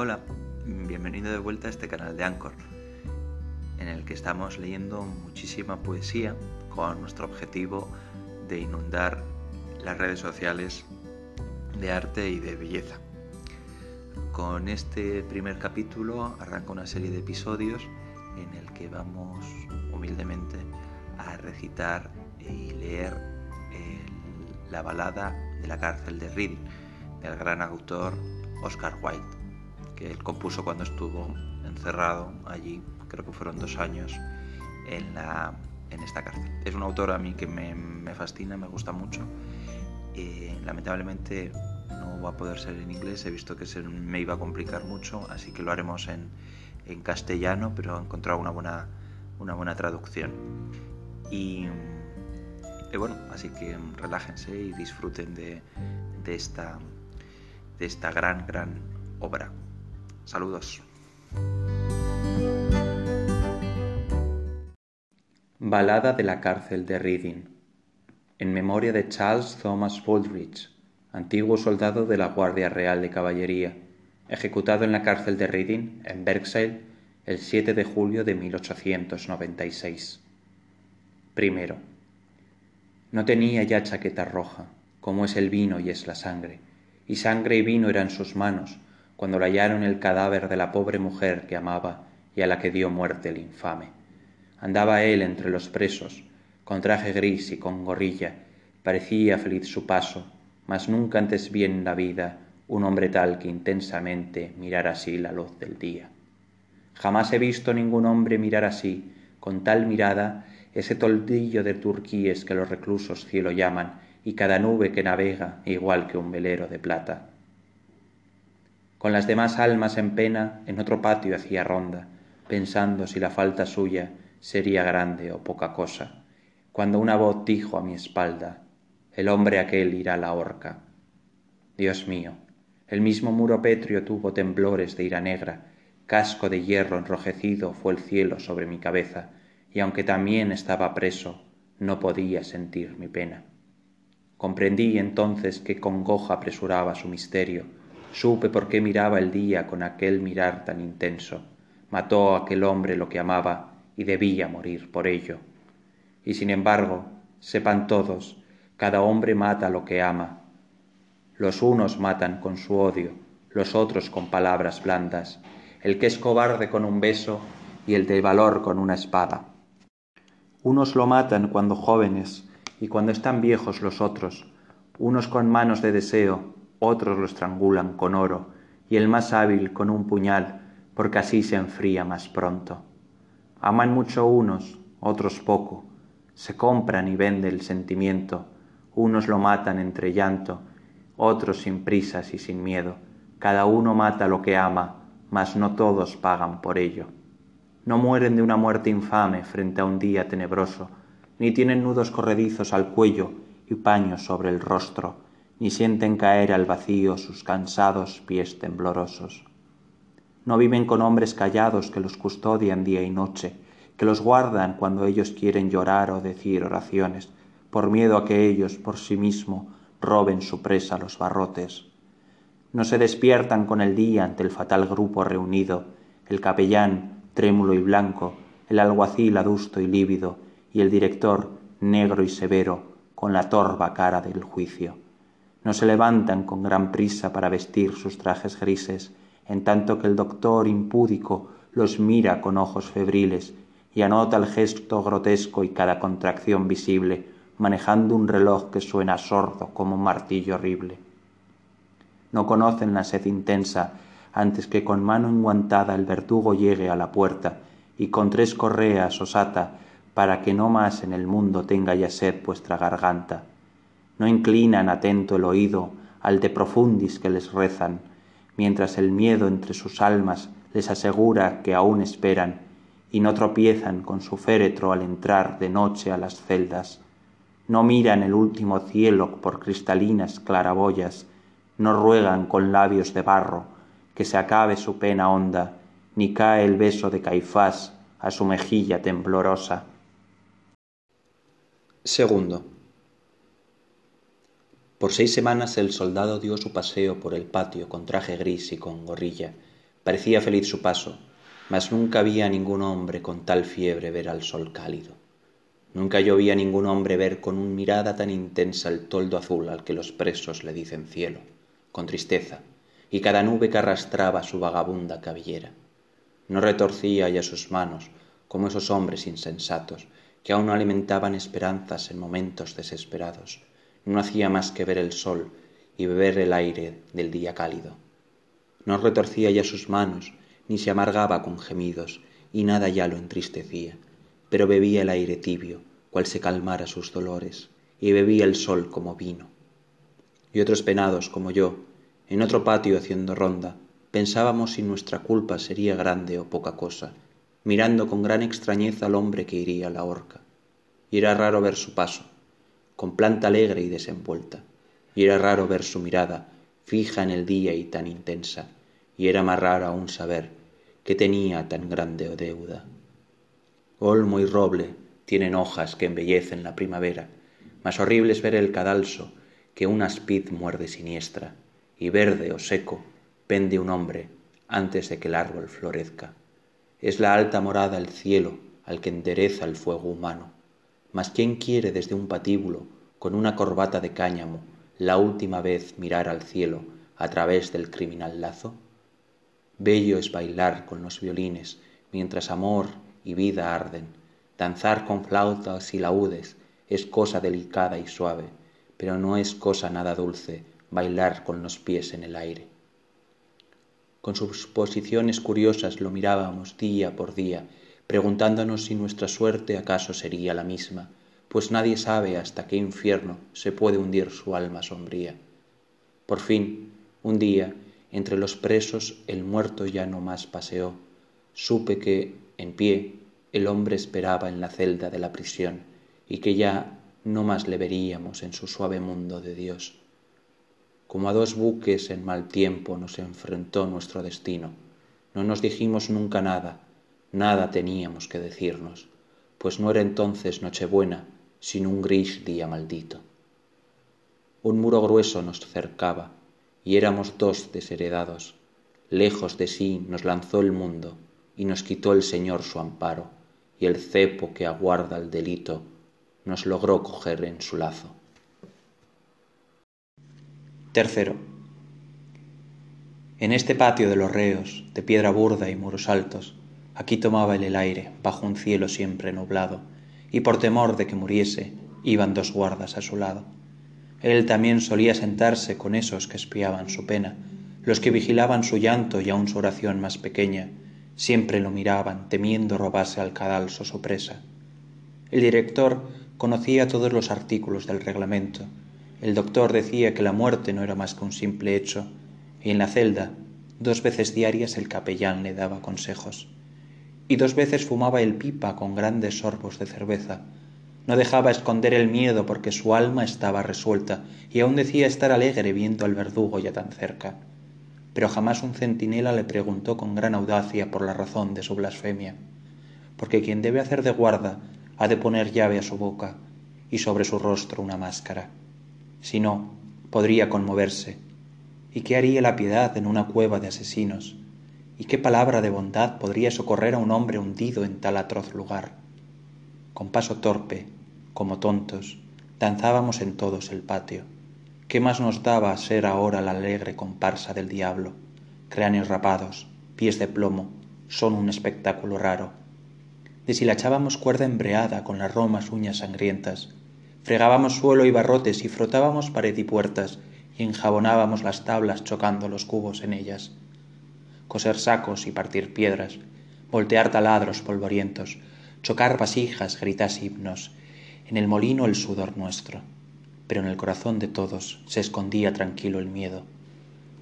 Hola, bienvenido de vuelta a este canal de Anchor, en el que estamos leyendo muchísima poesía con nuestro objetivo de inundar las redes sociales de arte y de belleza. Con este primer capítulo arranca una serie de episodios en el que vamos humildemente a recitar y leer la balada de la cárcel de Reading del gran autor Oscar Wilde, que él compuso cuando estuvo encerrado allí, creo que fueron dos años, en, la, en esta cárcel. Es un autor a mí que me, fascina, me gusta mucho. Eh, lamentablemente no va a poder ser en inglés, he visto que se me iba a complicar mucho, así que lo haremos en, en castellano, pero he encontrado una buena, una buena traducción. Y, y bueno, así que relájense y disfruten de, de, esta, de esta gran, gran obra. Saludos. Balada de la cárcel de Reading en memoria de Charles Thomas Baldrige, antiguo soldado de la Guardia Real de Caballería, ejecutado en la cárcel de Reading, en Berkshire, el 7 de julio de 1896. Primero. No tenía ya chaqueta roja, como es el vino y es la sangre, y sangre y vino eran sus manos, cuando le hallaron el cadáver de la pobre mujer que amaba y a la que dio muerte el infame. Andaba él entre los presos, con traje gris y con gorrilla, parecía feliz su paso, mas nunca antes vi en la vida un hombre tal que intensamente mirara así la luz del día. Jamás he visto ningún hombre mirar así, con tal mirada, ese toldillo de turquíes que los reclusos cielo llaman, y cada nube que navega igual que un velero de plata. Con las demás almas en pena, en otro patio hacía ronda, pensando si la falta suya sería grande o poca cosa cuando una voz dijo a mi espalda, el hombre aquel irá a la horca. Dios mío, el mismo muro pétreo tuvo temblores de ira negra, casco de hierro enrojecido fue el cielo sobre mi cabeza, y aunque también estaba preso, no podía sentir mi pena. Comprendí entonces qué congoja apresuraba su misterio, supe por qué miraba el día con aquel mirar tan intenso, mató a aquel hombre lo que amaba y debía morir por ello y sin embargo, sepan todos, cada hombre mata lo que ama. Los unos matan con su odio, los otros con palabras blandas, el que es cobarde con un beso y el de valor con una espada. Unos lo matan cuando jóvenes y cuando están viejos los otros, unos con manos de deseo, otros lo estrangulan con oro, y el más hábil con un puñal, porque así se enfría más pronto. Aman mucho unos, otros poco, se compran y vende el sentimiento, unos lo matan entre llanto, otros sin prisas y sin miedo, cada uno mata lo que ama, mas no todos pagan por ello. No mueren de una muerte infame frente a un día tenebroso, ni tienen nudos corredizos al cuello y paños sobre el rostro, ni sienten caer al vacío sus cansados pies temblorosos. No viven con hombres callados que los custodian día y noche, que los guardan cuando ellos quieren llorar o decir oraciones, por miedo a que ellos por sí mismos roben su presa los barrotes. No se despiertan con el día ante el fatal grupo reunido, el capellán, trémulo y blanco, el alguacil adusto y lívido, y el director, negro y severo, con la torva cara del juicio. No se levantan con gran prisa para vestir sus trajes grises, en tanto que el doctor impúdico los mira con ojos febriles y anota el gesto grotesco y cada contracción visible, manejando un reloj que suena sordo como un martillo horrible. No conocen la sed intensa antes que con mano enguantada el verdugo llegue a la puerta y con tres correas os ata para que no más en el mundo tenga ya sed vuestra garganta. No inclinan atento el oído al de profundis que les rezan, mientras el miedo entre sus almas les asegura que aún esperan y no tropiezan con su féretro al entrar de noche a las celdas, no miran el último cielo por cristalinas claraboyas, no ruegan con labios de barro que se acabe su pena honda, ni cae el beso de Caifás a su mejilla temblorosa. Segundo. Por seis semanas el soldado dio su paseo por el patio con traje gris y con gorrilla, Parecía feliz su paso, mas nunca vi a ningún hombre con tal fiebre ver al sol cálido. Nunca yo vi a ningún hombre ver con un mirada tan intensa el toldo azul al que los presos le dicen cielo, con tristeza, y cada nube que arrastraba su vagabunda cabellera. No retorcía ya sus manos, como esos hombres insensatos, que aún no alimentaban esperanzas en momentos desesperados. No hacía más que ver el sol y beber el aire del día cálido. No retorcía ya sus manos, ni se amargaba con gemidos, y nada ya lo entristecía, pero bebía el aire tibio, cual se calmara sus dolores, y bebía el sol como vino. Y otros penados como yo, en otro patio haciendo ronda, pensábamos si nuestra culpa sería grande o poca cosa, mirando con gran extrañeza al hombre que iría a la horca. Y era raro ver su paso, con planta alegre y desenvuelta, y era raro ver su mirada, fija en el día y tan intensa, y era más raro aún saber que tenía tan grande deuda. Olmo y roble tienen hojas que embellecen la primavera, más horrible es ver el cadalso que un aspid muerde siniestra, y verde o seco pende un hombre antes de que el árbol florezca. Es la alta morada el cielo al que endereza el fuego humano. Mas ¿quién quiere desde un patíbulo, con una corbata de cáñamo, la última vez mirar al cielo a través del criminal lazo? Bello es bailar con los violines mientras amor y vida arden. Danzar con flautas y laúdes es cosa delicada y suave, pero no es cosa nada dulce bailar con los pies en el aire. Con sus posiciones curiosas lo mirábamos día por día, preguntándonos si nuestra suerte acaso sería la misma, pues nadie sabe hasta qué infierno se puede hundir su alma sombría. Por fin, un día, entre los presos el muerto ya no más paseó. Supe que, en pie, el hombre esperaba en la celda de la prisión y que ya no más le veríamos en su suave mundo de Dios. Como a dos buques en mal tiempo nos enfrentó nuestro destino. No nos dijimos nunca nada, nada teníamos que decirnos, pues no era entonces Nochebuena, sino un gris día maldito. Un muro grueso nos cercaba, y éramos dos desheredados. Lejos de sí nos lanzó el mundo, y nos quitó el Señor su amparo, y el cepo que aguarda el delito nos logró coger en su lazo. Tercero. En este patio de los reos, de piedra burda y muros altos, aquí tomaba él el aire, bajo un cielo siempre nublado, y por temor de que muriese, iban dos guardas a su lado. Él también solía sentarse con esos que espiaban su pena, los que vigilaban su llanto y aun su oración más pequeña, siempre lo miraban, temiendo robase al cadalso su presa. El director conocía todos los artículos del reglamento. El doctor decía que la muerte no era más que un simple hecho, y en la celda, dos veces diarias el capellán le daba consejos. Y dos veces fumaba el pipa con grandes sorbos de cerveza, no dejaba esconder el miedo porque su alma estaba resuelta y aún decía estar alegre viendo al verdugo ya tan cerca. Pero jamás un centinela le preguntó con gran audacia por la razón de su blasfemia, porque quien debe hacer de guarda ha de poner llave a su boca y sobre su rostro una máscara. Si no, podría conmoverse. ¿Y qué haría la piedad en una cueva de asesinos? ¿Y qué palabra de bondad podría socorrer a un hombre hundido en tal atroz lugar? Con paso torpe, como tontos, danzábamos en todos el patio. ¿Qué más nos daba ser ahora la alegre comparsa del diablo? Cráneos rapados, pies de plomo, son un espectáculo raro. Deshilachábamos cuerda embreada con las romas uñas sangrientas, fregábamos suelo y barrotes y frotábamos pared y puertas y enjabonábamos las tablas chocando los cubos en ellas. Coser sacos y partir piedras, voltear taladros polvorientos, chocar vasijas, gritas himnos, en el molino el sudor nuestro, pero en el corazón de todos se escondía tranquilo el miedo,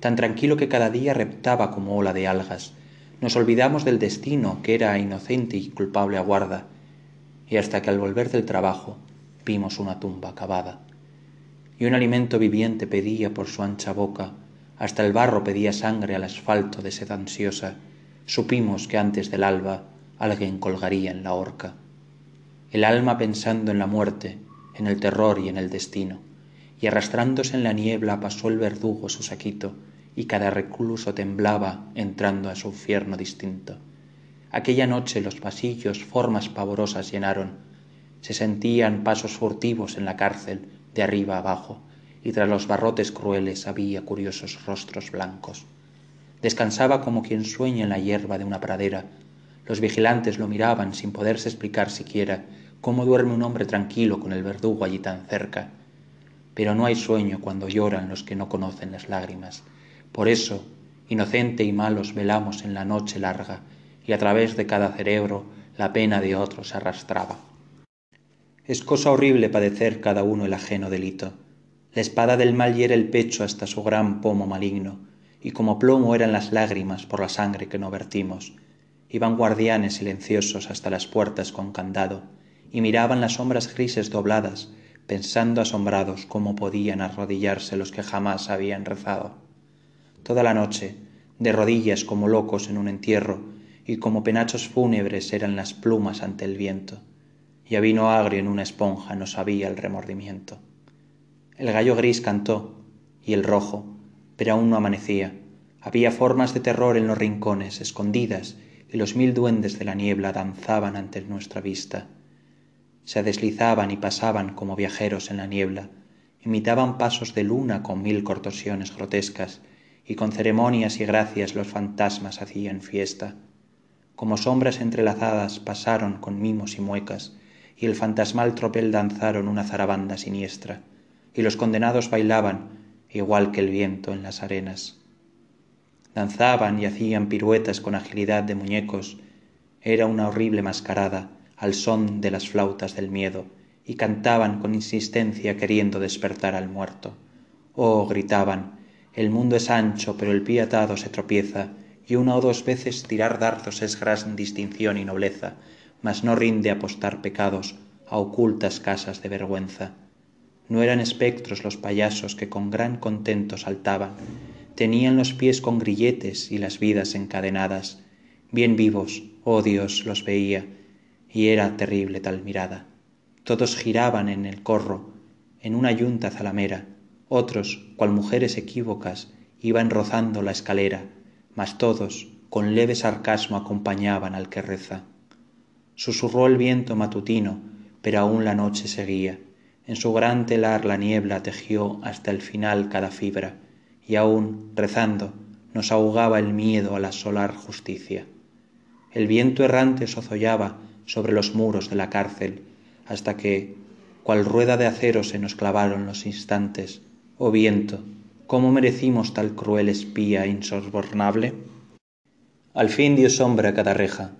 tan tranquilo que cada día reptaba como ola de algas. Nos olvidamos del destino que era inocente y culpable aguarda, y hasta que al volver del trabajo vimos una tumba cavada. Y un alimento viviente pedía por su ancha boca, hasta el barro pedía sangre al asfalto de sed ansiosa, supimos que antes del alba alguien colgaría en la horca. El alma pensando en la muerte, en el terror y en el destino, y arrastrándose en la niebla pasó el verdugo su saquito, y cada recluso temblaba entrando a su infierno distinto. Aquella noche los pasillos formas pavorosas llenaron, se sentían pasos furtivos en la cárcel de arriba abajo, y tras los barrotes crueles había curiosos rostros blancos. Descansaba como quien sueña en la hierba de una pradera. Los vigilantes lo miraban sin poderse explicar siquiera cómo duerme un hombre tranquilo con el verdugo allí tan cerca. Pero no hay sueño cuando lloran los que no conocen las lágrimas. Por eso, inocente y malos velamos en la noche larga, y a través de cada cerebro la pena de otros arrastraba. Es cosa horrible padecer cada uno el ajeno delito. La espada del mal hiere el pecho hasta su gran pomo maligno, y como plomo eran las lágrimas por la sangre que no vertimos. Iban guardianes silenciosos hasta las puertas con candado, y miraban las sombras grises dobladas, pensando asombrados cómo podían arrodillarse los que jamás habían rezado. Toda la noche, de rodillas como locos en un entierro, y como penachos fúnebres eran las plumas ante el viento, y a vino agrio en una esponja no sabía el remordimiento. El gallo gris cantó, y el rojo, pero aún no amanecía. Había formas de terror en los rincones, escondidas, y los mil duendes de la niebla danzaban ante nuestra vista. Se deslizaban y pasaban como viajeros en la niebla, imitaban pasos de luna con mil contorsiones grotescas, y con ceremonias y gracias los fantasmas hacían fiesta. Como sombras entrelazadas pasaron con mimos y muecas, y el fantasmal tropel danzaron una zarabanda siniestra, y los condenados bailaban igual que el viento en las arenas. Danzaban y hacían piruetas con agilidad de muñecos. Era una horrible mascarada al son de las flautas del miedo, y cantaban con insistencia queriendo despertar al muerto. Oh, gritaban, el mundo es ancho, pero el pie atado se tropieza, y una o dos veces tirar dardos es gran distinción y nobleza, mas no rinde apostar pecados a ocultas casas de vergüenza. No eran espectros los payasos que con gran contento saltaban, tenían los pies con grilletes y las vidas encadenadas. Bien vivos, oh Dios, los veía, y era terrible tal mirada. Todos giraban en el corro, en una yunta zalamera, otros, cual mujeres equívocas, iban rozando la escalera, mas todos, con leve sarcasmo, acompañaban al que reza. Susurró el viento matutino, pero aún la noche seguía en su gran telar la niebla tejió hasta el final cada fibra, y aún, rezando, nos ahogaba el miedo a la solar justicia. El viento errante zozollaba sobre los muros de la cárcel, hasta que, cual rueda de acero, se nos clavaron los instantes. Oh viento, ¿cómo merecimos tal cruel espía insobornable? Al fin dio sombra a cada reja,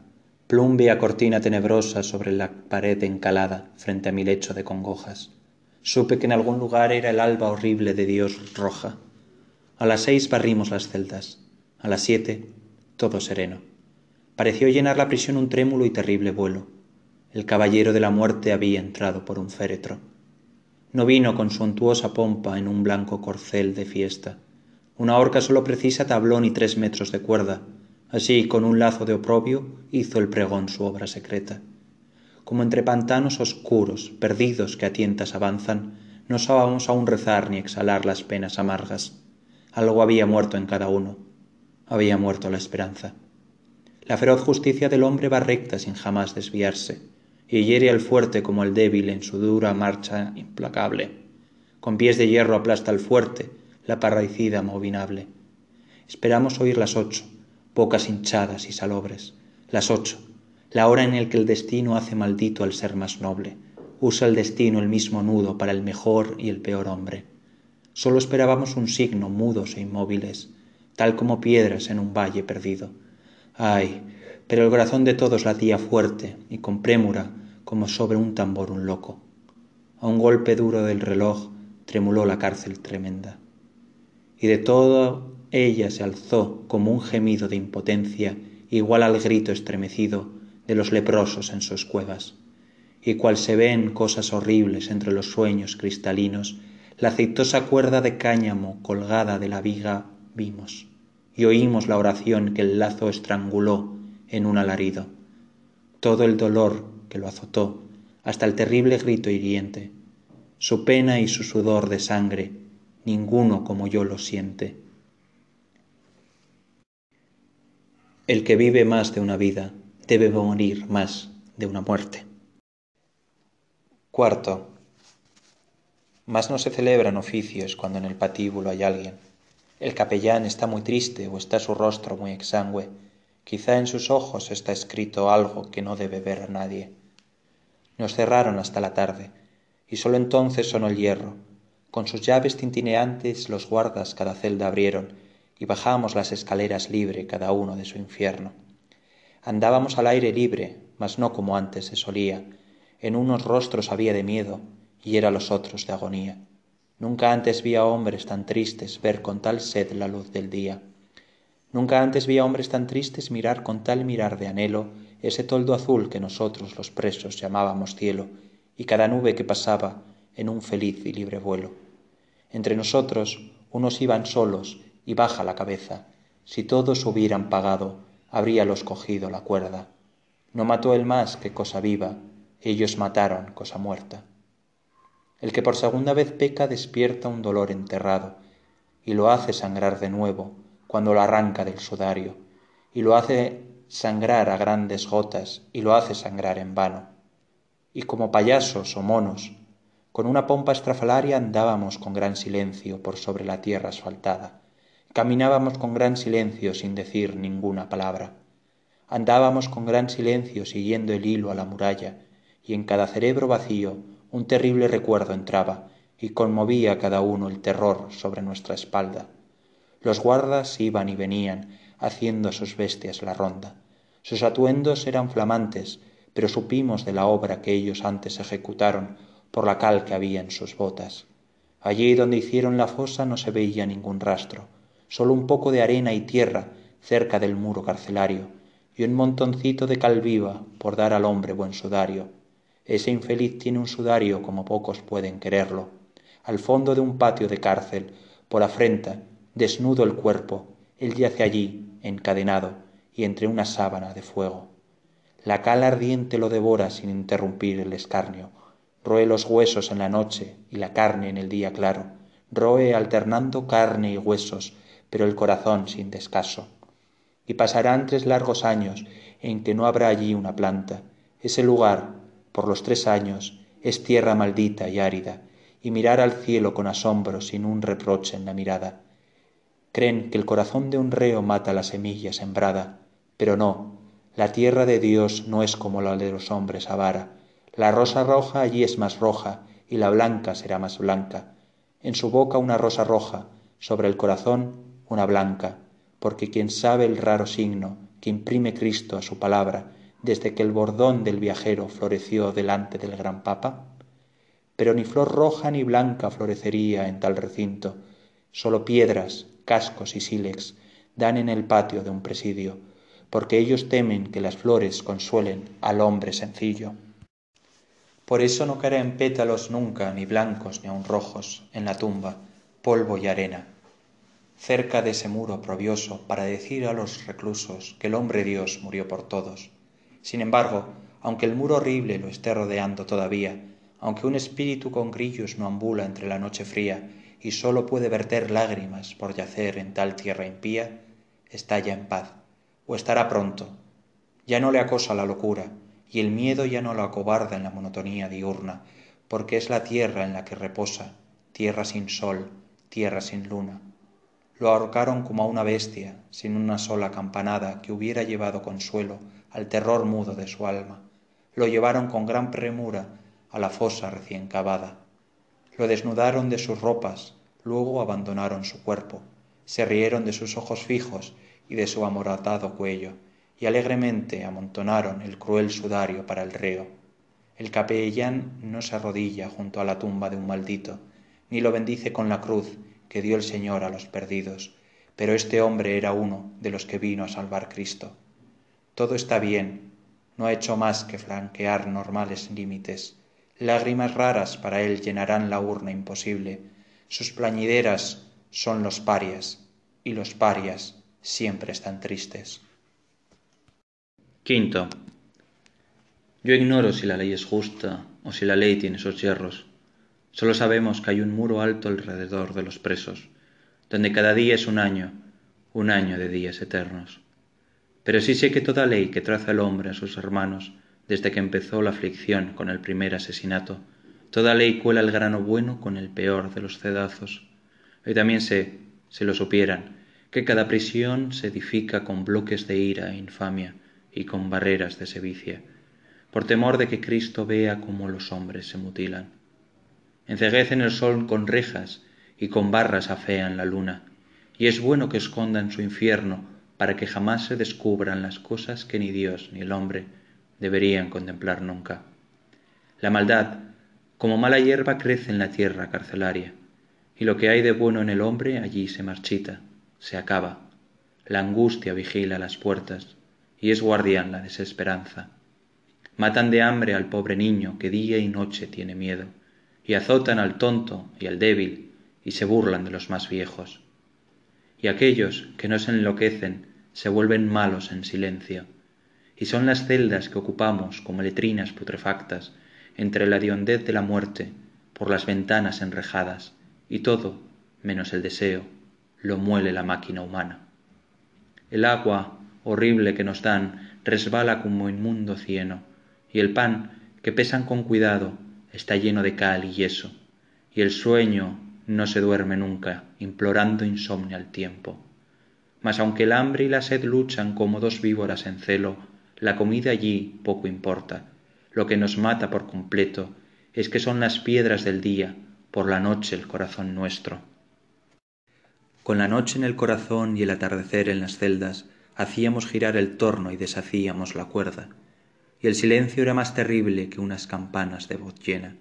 plumbea cortina tenebrosa sobre la pared encalada frente a mi lecho de congojas. Supe que en algún lugar era el alba horrible de Dios roja. A las seis barrimos las celdas. A las siete, todo sereno. Pareció llenar la prisión un trémulo y terrible vuelo. El caballero de la muerte había entrado por un féretro. No vino con suntuosa pompa en un blanco corcel de fiesta. Una horca sólo precisa tablón y tres metros de cuerda. Así, con un lazo de oprobio, hizo el pregón su obra secreta como entre pantanos oscuros, perdidos que a tientas avanzan, no sabíamos aún rezar ni exhalar las penas amargas. Algo había muerto en cada uno. Había muerto la esperanza. La feroz justicia del hombre va recta sin jamás desviarse, y hiere al fuerte como al débil en su dura marcha implacable. Con pies de hierro aplasta al fuerte la parricida movinable. Esperamos oír las ocho, pocas hinchadas y salobres, las ocho, la hora en el que el destino hace maldito al ser más noble. Usa el destino el mismo nudo para el mejor y el peor hombre. Solo esperábamos un signo, mudos e inmóviles, tal como piedras en un valle perdido. Ay, pero el corazón de todos latía fuerte y con prémura como sobre un tambor un loco. A un golpe duro del reloj tremuló la cárcel tremenda. Y de todo ella se alzó como un gemido de impotencia igual al grito estremecido de los leprosos en sus cuevas, y cual se ven cosas horribles entre los sueños cristalinos, la aceitosa cuerda de cáñamo colgada de la viga vimos, y oímos la oración que el lazo estranguló en un alarido. Todo el dolor que lo azotó, hasta el terrible grito hiriente, su pena y su sudor de sangre, ninguno como yo lo siente. El que vive más de una vida debe morir más de una muerte. Cuarto. Más no se celebran oficios cuando en el patíbulo hay alguien. El capellán está muy triste o está su rostro muy exangüe. Quizá en sus ojos está escrito algo que no debe ver nadie. Nos cerraron hasta la tarde, y sólo entonces sonó el hierro. Con sus llaves tintineantes los guardas cada celda abrieron, y bajamos las escaleras libre cada uno de su infierno. Andábamos al aire libre, mas no como antes se solía. En unos rostros había de miedo, y era los otros de agonía. Nunca antes vi a hombres tan tristes ver con tal sed la luz del día. Nunca antes vi a hombres tan tristes mirar con tal mirar de anhelo ese toldo azul que nosotros los presos llamábamos cielo, y cada nube que pasaba en un feliz y libre vuelo. Entre nosotros unos iban solos y baja la cabeza. Si todos hubieran pagado, habríalos cogido la cuerda. No mató el más que cosa viva, ellos mataron cosa muerta. El que por segunda vez peca despierta un dolor enterrado, y lo hace sangrar de nuevo cuando lo arranca del sudario, y lo hace sangrar a grandes gotas, y lo hace sangrar en vano. Y como payasos o monos, con una pompa estrafalaria andábamos con gran silencio por sobre la tierra asfaltada, Caminábamos con gran silencio sin decir ninguna palabra. Andábamos con gran silencio siguiendo el hilo a la muralla, y en cada cerebro vacío un terrible recuerdo entraba y conmovía a cada uno el terror sobre nuestra espalda. Los guardas iban y venían, haciendo a sus bestias la ronda. Sus atuendos eran flamantes, pero supimos de la obra que ellos antes ejecutaron por la cal que había en sus botas. Allí donde hicieron la fosa no se veía ningún rastro, solo un poco de arena y tierra cerca del muro carcelario, y un montoncito de cal viva por dar al hombre buen sudario. Ese infeliz tiene un sudario como pocos pueden quererlo. Al fondo de un patio de cárcel, por afrenta, desnudo el cuerpo, él yace allí, encadenado, y entre una sábana de fuego. La cal ardiente lo devora sin interrumpir el escarnio, roe los huesos en la noche y la carne en el día claro, roe alternando carne y huesos, pero el corazón sin descaso. Y pasarán tres largos años en que no habrá allí una planta. Ese lugar, por los tres años, es tierra maldita y árida, y mirar al cielo con asombro sin un reproche en la mirada. Creen que el corazón de un reo mata la semilla sembrada, pero no, la tierra de Dios no es como la de los hombres avara. La rosa roja allí es más roja, y la blanca será más blanca. En su boca una rosa roja, sobre el corazón una blanca, porque quien sabe el raro signo que imprime Cristo a su palabra desde que el bordón del viajero floreció delante del gran Papa? Pero ni flor roja ni blanca florecería en tal recinto, sólo piedras, cascos y sílex dan en el patio de un presidio, porque ellos temen que las flores consuelen al hombre sencillo. Por eso no caerán pétalos nunca, ni blancos ni aun rojos, en la tumba, polvo y arena, cerca de ese muro oprobioso para decir a los reclusos que el hombre Dios murió por todos. Sin embargo, aunque el muro horrible lo esté rodeando todavía, aunque un espíritu con grillos no ambula entre la noche fría y sólo puede verter lágrimas por yacer en tal tierra impía, está ya en paz, o estará pronto. Ya no le acosa la locura, y el miedo ya no lo acobarda en la monotonía diurna, porque es la tierra en la que reposa, tierra sin sol, tierra sin luna, lo ahorcaron como a una bestia, sin una sola campanada que hubiera llevado consuelo al terror mudo de su alma. Lo llevaron con gran premura a la fosa recién cavada. Lo desnudaron de sus ropas, luego abandonaron su cuerpo, se rieron de sus ojos fijos y de su amoratado cuello, y alegremente amontonaron el cruel sudario para el reo. El capellán no se arrodilla junto a la tumba de un maldito, ni lo bendice con la cruz, que dio el Señor a los perdidos, pero este hombre era uno de los que vino a salvar Cristo. Todo está bien, no ha hecho más que flanquear normales límites. Lágrimas raras para él llenarán la urna imposible. Sus plañideras son los parias, y los parias siempre están tristes. Quinto. Yo ignoro si la ley es justa o si la ley tiene sus hierros. Solo sabemos que hay un muro alto alrededor de los presos, donde cada día es un año, un año de días eternos. Pero sí sé que toda ley que traza el hombre a sus hermanos, desde que empezó la aflicción con el primer asesinato, toda ley cuela el grano bueno con el peor de los cedazos. Y también sé, si lo supieran, que cada prisión se edifica con bloques de ira e infamia y con barreras de sevicia, por temor de que Cristo vea cómo los hombres se mutilan. Enceguecen el sol con rejas y con barras afean la luna, y es bueno que escondan su infierno para que jamás se descubran las cosas que ni Dios ni el hombre deberían contemplar nunca. La maldad, como mala hierba, crece en la tierra carcelaria, y lo que hay de bueno en el hombre allí se marchita, se acaba. La angustia vigila las puertas, y es guardián la desesperanza. Matan de hambre al pobre niño que día y noche tiene miedo, y azotan al tonto y al débil, y se burlan de los más viejos. Y aquellos que no se enloquecen se vuelven malos en silencio, y son las celdas que ocupamos como letrinas putrefactas entre la hediondez de la muerte, por las ventanas enrejadas, y todo, menos el deseo, lo muele la máquina humana. El agua horrible que nos dan resbala como inmundo cieno, y el pan que pesan con cuidado está lleno de cal y yeso, y el sueño no se duerme nunca, implorando insomnio al tiempo. Mas aunque el hambre y la sed luchan como dos víboras en celo, la comida allí poco importa. Lo que nos mata por completo es que son las piedras del día, por la noche el corazón nuestro. Con la noche en el corazón y el atardecer en las celdas, hacíamos girar el torno y deshacíamos la cuerda, y el silencio era más terrible que unas campanas de voz llena.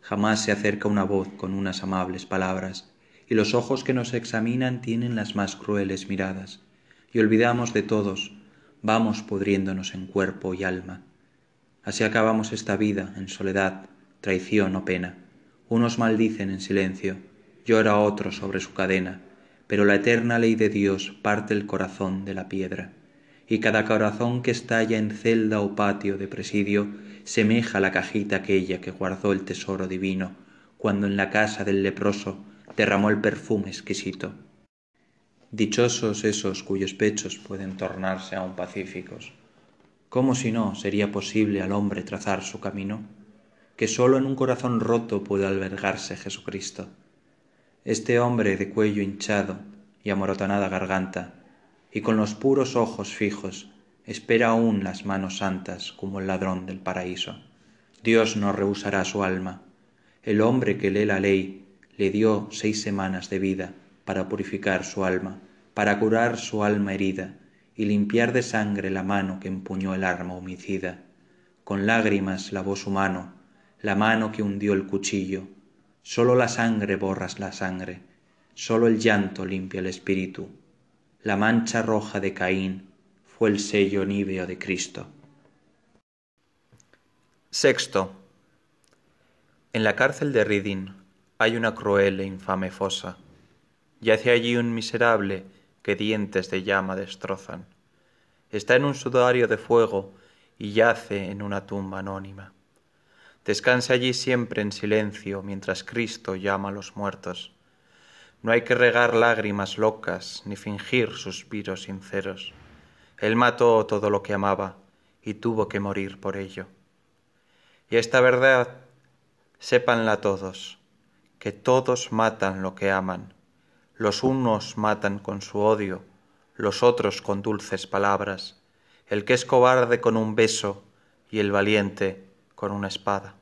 Jamás se acerca una voz con unas amables palabras, y los ojos que nos examinan tienen las más crueles miradas, y olvidamos de todos, vamos pudriéndonos en cuerpo y alma. Así acabamos esta vida en soledad, traición o pena. Unos maldicen en silencio, llora otro sobre su cadena, pero la eterna ley de Dios parte el corazón de la piedra, y cada corazón que estalla en celda o patio de presidio semeja la cajita aquella que guardó el tesoro divino cuando en la casa del leproso derramó el perfume exquisito. Dichosos esos cuyos pechos pueden tornarse aún pacíficos. ¿Cómo si no sería posible al hombre trazar su camino? Que sólo en un corazón roto puede albergarse Jesucristo. Este hombre de cuello hinchado y amorotonada garganta, y con los puros ojos fijos, espera aún las manos santas como el ladrón del paraíso. Dios no rehusará su alma. El hombre que lee la ley le dio seis semanas de vida para purificar su alma, para curar su alma herida y limpiar de sangre la mano que empuñó el arma homicida. Con lágrimas lavó su mano, la mano que hundió el cuchillo. Sólo la sangre borras la sangre, sólo el llanto limpia el espíritu. La mancha roja de Caín fue el sello níveo de Cristo. Sexto. En la cárcel de Ridin hay una cruel e infame fosa Yace allí un miserable que dientes de llama destrozan. Está en un sudario de fuego y yace en una tumba anónima. Descanse allí siempre en silencio mientras Cristo llama a los muertos. No hay que regar lágrimas locas ni fingir suspiros sinceros. Él mató todo lo que amaba y tuvo que morir por ello. Y esta verdad, sépanla todos, que todos matan lo que aman los unos matan con su odio, los otros con dulces palabras, el que es cobarde con un beso y el valiente con una espada.